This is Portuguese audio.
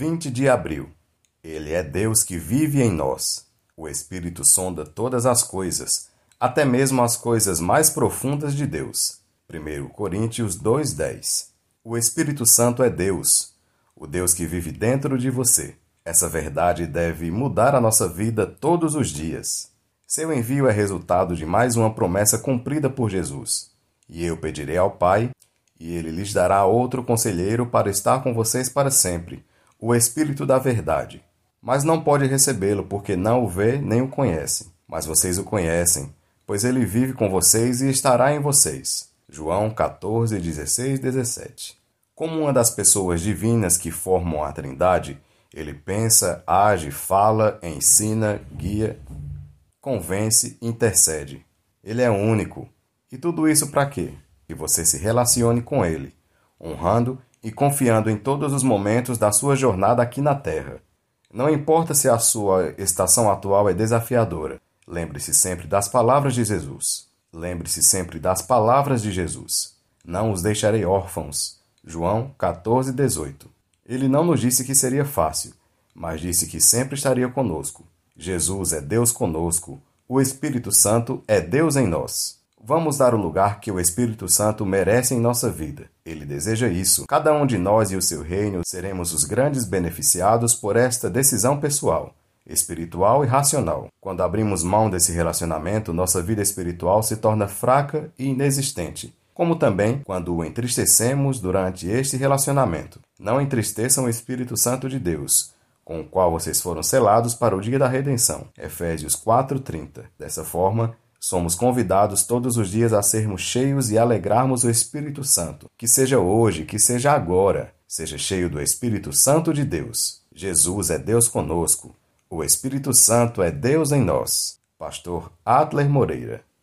20 de abril. Ele é Deus que vive em nós. O Espírito sonda todas as coisas, até mesmo as coisas mais profundas de Deus. 1 Coríntios 2:10. O Espírito Santo é Deus, o Deus que vive dentro de você. Essa verdade deve mudar a nossa vida todos os dias. Seu envio é resultado de mais uma promessa cumprida por Jesus. E eu pedirei ao Pai, e ele lhes dará outro conselheiro para estar com vocês para sempre, o Espírito da Verdade. Mas não pode recebê-lo porque não o vê nem o conhece. Mas vocês o conhecem, pois ele vive com vocês e estará em vocês. João 14, 16, 17. Como uma das pessoas divinas que formam a Trindade, ele pensa, age, fala, ensina, guia, convence, intercede. Ele é único. E tudo isso para quê? Que você se relacione com ele, honrando e confiando em todos os momentos da sua jornada aqui na Terra. Não importa se a sua estação atual é desafiadora, lembre-se sempre das palavras de Jesus. Lembre-se sempre das palavras de Jesus. Não os deixarei órfãos. João 14, 18. Ele não nos disse que seria fácil, mas disse que sempre estaria conosco. Jesus é Deus conosco. O Espírito Santo é Deus em nós. Vamos dar o lugar que o Espírito Santo merece em nossa vida. Ele deseja isso. Cada um de nós e o seu reino seremos os grandes beneficiados por esta decisão pessoal, espiritual e racional. Quando abrimos mão desse relacionamento, nossa vida espiritual se torna fraca e inexistente. Como também quando o entristecemos durante este relacionamento. Não entristeçam o Espírito Santo de Deus, com o qual vocês foram selados para o dia da redenção. Efésios 4:30. Dessa forma, Somos convidados todos os dias a sermos cheios e alegrarmos o Espírito Santo. Que seja hoje, que seja agora, seja cheio do Espírito Santo de Deus. Jesus é Deus conosco. O Espírito Santo é Deus em nós. Pastor Adler Moreira